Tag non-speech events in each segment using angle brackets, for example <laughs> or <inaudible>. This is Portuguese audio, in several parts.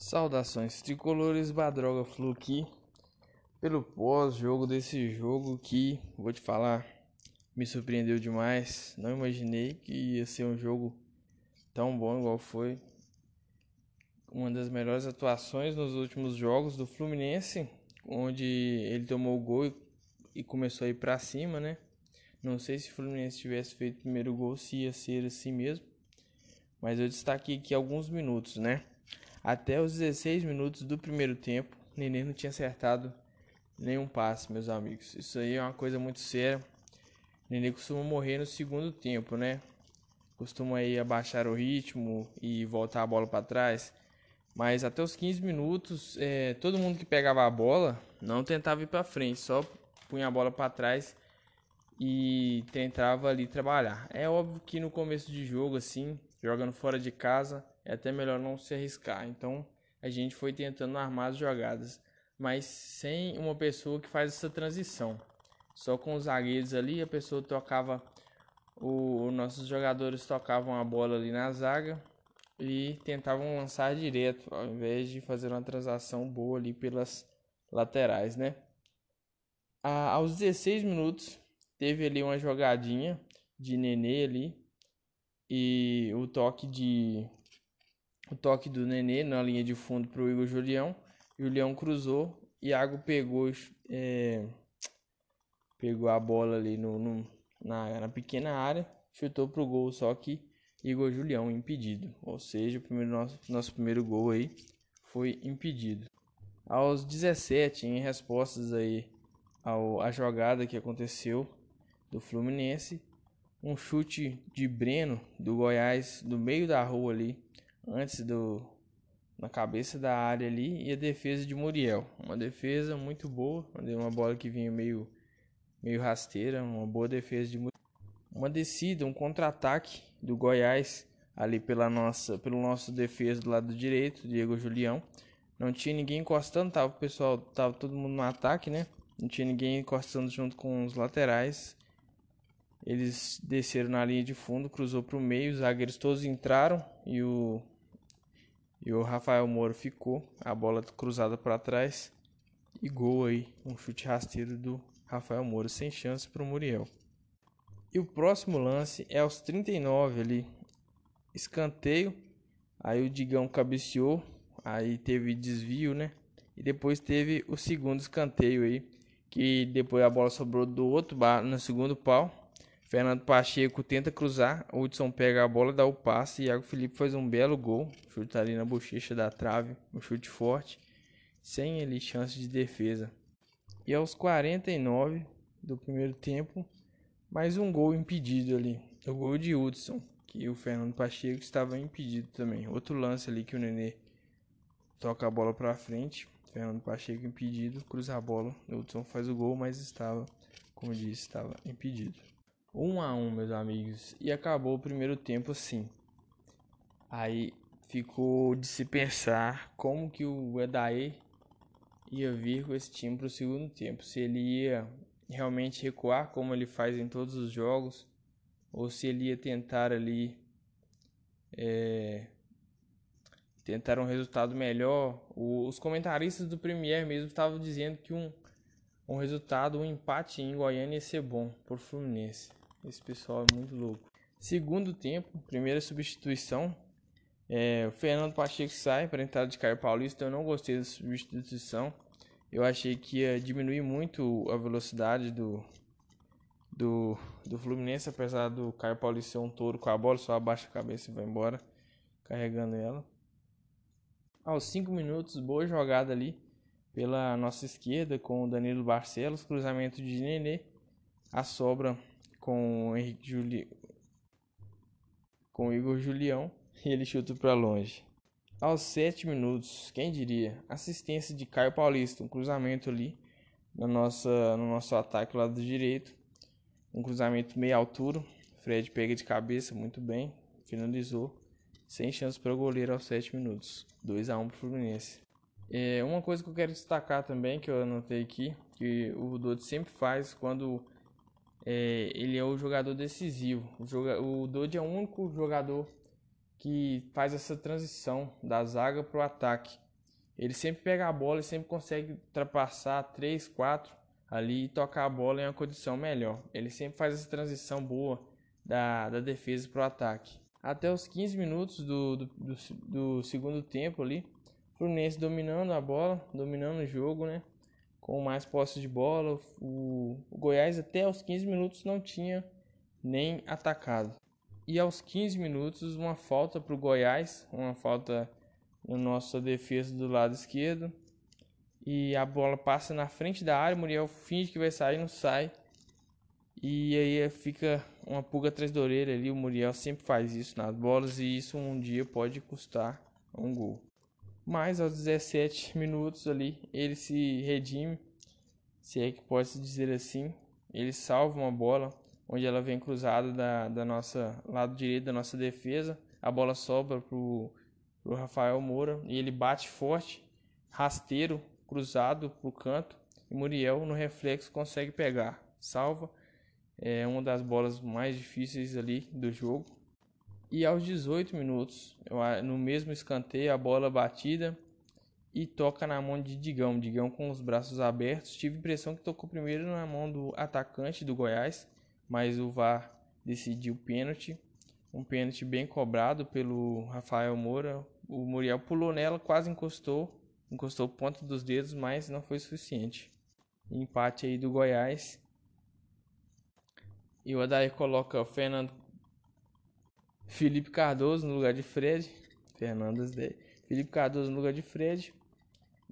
Saudações tricolores, Badroga Flu aqui pelo pós-jogo desse jogo que, vou te falar, me surpreendeu demais. Não imaginei que ia ser um jogo tão bom igual foi. Uma das melhores atuações nos últimos jogos do Fluminense, onde ele tomou o gol e começou a ir para cima, né? Não sei se o Fluminense tivesse feito o primeiro gol se ia ser assim mesmo. Mas eu destaquei aqui alguns minutos, né? Até os 16 minutos do primeiro tempo, Nenê não tinha acertado nenhum passe, meus amigos. Isso aí é uma coisa muito séria. Nenê costuma morrer no segundo tempo, né? Costuma aí abaixar o ritmo e voltar a bola para trás. Mas até os 15 minutos, é, todo mundo que pegava a bola não tentava ir para frente, só punha a bola para trás e tentava ali trabalhar. É óbvio que no começo de jogo, assim, jogando fora de casa, é até melhor não se arriscar. Então a gente foi tentando armar as jogadas, mas sem uma pessoa que faz essa transição. Só com os zagueiros ali, a pessoa tocava, o, nossos jogadores tocavam a bola ali na zaga e tentavam lançar direto, ao invés de fazer uma transação boa ali pelas laterais, né? Ah, aos 16 minutos, teve ali uma jogadinha de Nenê ali e o toque de o toque do Nenê na linha de fundo para o Igor Julião. Julião cruzou. Iago pegou, é, pegou a bola ali no, no na, na, pequena área, chutou para o gol, só que Igor Julião impedido. Ou seja, o primeiro, nosso, nosso primeiro gol aí foi impedido. Aos 17, em respostas aí ao, à jogada que aconteceu do Fluminense, um chute de Breno do Goiás do meio da rua ali antes do na cabeça da área ali e a defesa de Muriel. Uma defesa muito boa, uma bola que vinha meio meio rasteira, uma boa defesa de Muriel. Uma descida, um contra-ataque do Goiás ali pela nossa, pelo nosso defesa do lado direito, Diego Julião. Não tinha ninguém encostando, tava o pessoal, tava todo mundo no ataque, né? Não tinha ninguém encostando junto com os laterais. Eles desceram na linha de fundo, cruzou para o meio, os zagueiros todos entraram e o e o Rafael Moro ficou, a bola cruzada para trás e gol aí, um chute rasteiro do Rafael Moro, sem chance para o Muriel. E o próximo lance é aos 39 ali, escanteio, aí o Digão cabeceou, aí teve desvio, né? E depois teve o segundo escanteio aí, que depois a bola sobrou do outro no segundo pau Fernando Pacheco tenta cruzar, Hudson pega a bola, dá o passe, Iago Felipe faz um belo gol, chuta ali na bochecha da trave, um chute forte, sem ele chance de defesa. E aos 49 do primeiro tempo, mais um gol impedido ali, o gol de Hudson, que o Fernando Pacheco estava impedido também. Outro lance ali que o Nenê toca a bola para frente, Fernando Pacheco impedido, cruza a bola, Hudson faz o gol, mas estava, como disse, estava impedido. 1 a 1 meus amigos. E acabou o primeiro tempo assim. Aí ficou de se pensar como que o Edaí ia vir com esse time para o segundo tempo. Se ele ia realmente recuar como ele faz em todos os jogos, ou se ele ia tentar ali é, tentar um resultado melhor. O, os comentaristas do Premier mesmo estavam dizendo que um, um resultado, um empate em Goiânia ia ser bom por Fluminense. Esse pessoal é muito louco. Segundo tempo, primeira substituição. É, o Fernando Pacheco sai para entrar de Caio Paulista. Eu não gostei da substituição. Eu achei que ia diminuir muito a velocidade do, do, do Fluminense, apesar do Caio Paulista ser um touro com a bola, só abaixa a cabeça e vai embora, carregando ela. Aos 5 minutos, boa jogada ali pela nossa esquerda com o Danilo Barcelos, cruzamento de Nenê, a sobra com o Henrique Juli... com o Igor Julião <laughs> e ele chuta para longe. Aos 7 minutos, quem diria? Assistência de Caio Paulista, um cruzamento ali na nossa, no nosso ataque lado direito. Um cruzamento meia altura. Fred pega de cabeça muito bem, finalizou. Sem chance para o goleiro aos 7 minutos. 2 a 1 para o Fluminense. É, uma coisa que eu quero destacar também, que eu anotei aqui, que o Dodge sempre faz quando é, ele é o jogador decisivo. O, joga, o Dodge é o único jogador que faz essa transição da zaga para o ataque. Ele sempre pega a bola e sempre consegue ultrapassar 3, 4 ali e tocar a bola em uma condição melhor. Ele sempre faz essa transição boa da, da defesa para o ataque. Até os 15 minutos do, do, do, do segundo tempo ali, Fluminense dominando a bola, dominando o jogo, né? Com mais posse de bola. O, o Goiás até os 15 minutos não tinha nem atacado. E aos 15 minutos, uma falta para o Goiás, uma falta na nossa defesa do lado esquerdo. E a bola passa na frente da área, o Muriel finge que vai sair, não sai. E aí fica uma pulga atrás da orelha ali. O Muriel sempre faz isso nas bolas e isso um dia pode custar um gol. Mas aos 17 minutos ali, ele se redime, se é que pode se dizer assim. Ele salva uma bola onde ela vem cruzada da, da nossa lado direito da nossa defesa. A bola sobra pro, pro Rafael Moura e ele bate forte, rasteiro, cruzado pro canto. E Muriel no reflexo consegue pegar, salva. É uma das bolas mais difíceis ali do jogo. E aos 18 minutos, no mesmo escanteio, a bola batida e toca na mão de Digão. Digão com os braços abertos. Tive a impressão que tocou primeiro na mão do atacante do Goiás, mas o VAR decidiu pênalti. Um pênalti bem cobrado pelo Rafael Moura. O Muriel pulou nela, quase encostou, encostou ponta dos dedos, mas não foi suficiente. Empate aí do Goiás. E o Adair coloca o Fernando Felipe Cardoso no lugar de Fred. Fernandes de Felipe Cardoso no lugar de Fred.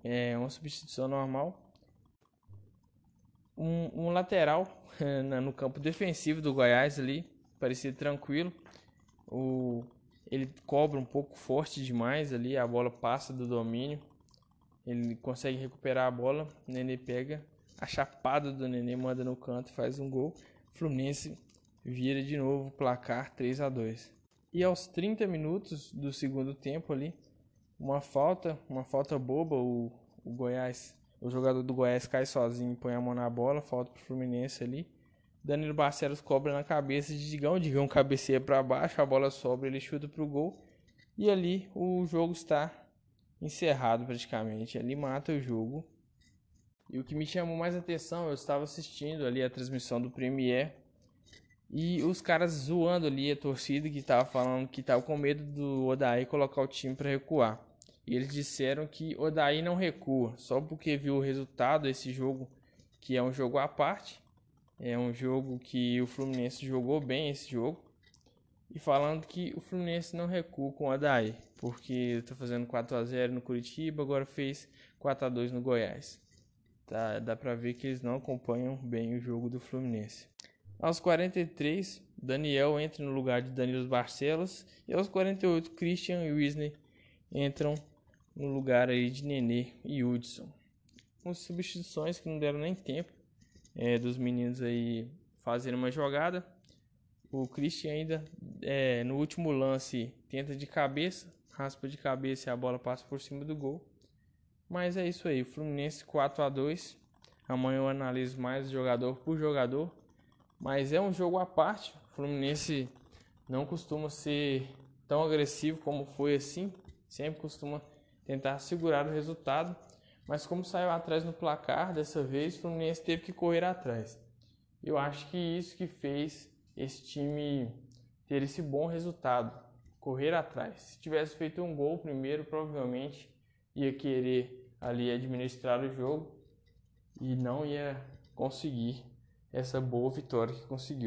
É uma substituição normal. Um, um lateral <laughs> no campo defensivo do Goiás ali. Parecia tranquilo. O, ele cobra um pouco forte demais ali. A bola passa do domínio. Ele consegue recuperar a bola. O Nenê pega a chapada do Nenê, manda no canto e faz um gol. Fluminense vira de novo o placar 3 a 2 e aos 30 minutos do segundo tempo ali, uma falta, uma falta boba, o, o Goiás, o jogador do Goiás cai sozinho, põe a mão na bola, falta pro Fluminense ali. Danilo Barcelos cobra na cabeça de Digão, Digão cabeceia para baixo, a bola sobra, ele chuta pro gol. E ali o jogo está encerrado praticamente. Ali mata o jogo. E o que me chamou mais atenção, eu estava assistindo ali a transmissão do Premier e os caras zoando ali a torcida que tava falando que tava com medo do Odaí colocar o time para recuar. E eles disseram que Odaí não recua, só porque viu o resultado desse jogo, que é um jogo à parte. É um jogo que o Fluminense jogou bem esse jogo. E falando que o Fluminense não recua com o Odaí, porque tá fazendo 4 a 0 no Curitiba, agora fez 4 a 2 no Goiás. Tá, dá pra ver que eles não acompanham bem o jogo do Fluminense. Aos 43, Daniel entra no lugar de Danilo Barcelos. E aos 48, Christian e Wisney entram no lugar aí de Nenê e Hudson. Com substituições que não deram nem tempo é, dos meninos aí fazerem uma jogada. O Christian ainda é, no último lance tenta de cabeça, raspa de cabeça e a bola passa por cima do gol. Mas é isso aí, Fluminense 4 a 2. Amanhã eu analiso mais jogador por jogador mas é um jogo à parte. O Fluminense não costuma ser tão agressivo como foi assim. Sempre costuma tentar segurar o resultado. Mas como saiu atrás no placar, dessa vez o Fluminense teve que correr atrás. Eu acho que isso que fez esse time ter esse bom resultado, correr atrás. Se tivesse feito um gol primeiro, provavelmente ia querer ali administrar o jogo e não ia conseguir essa boa vitória que conseguiu.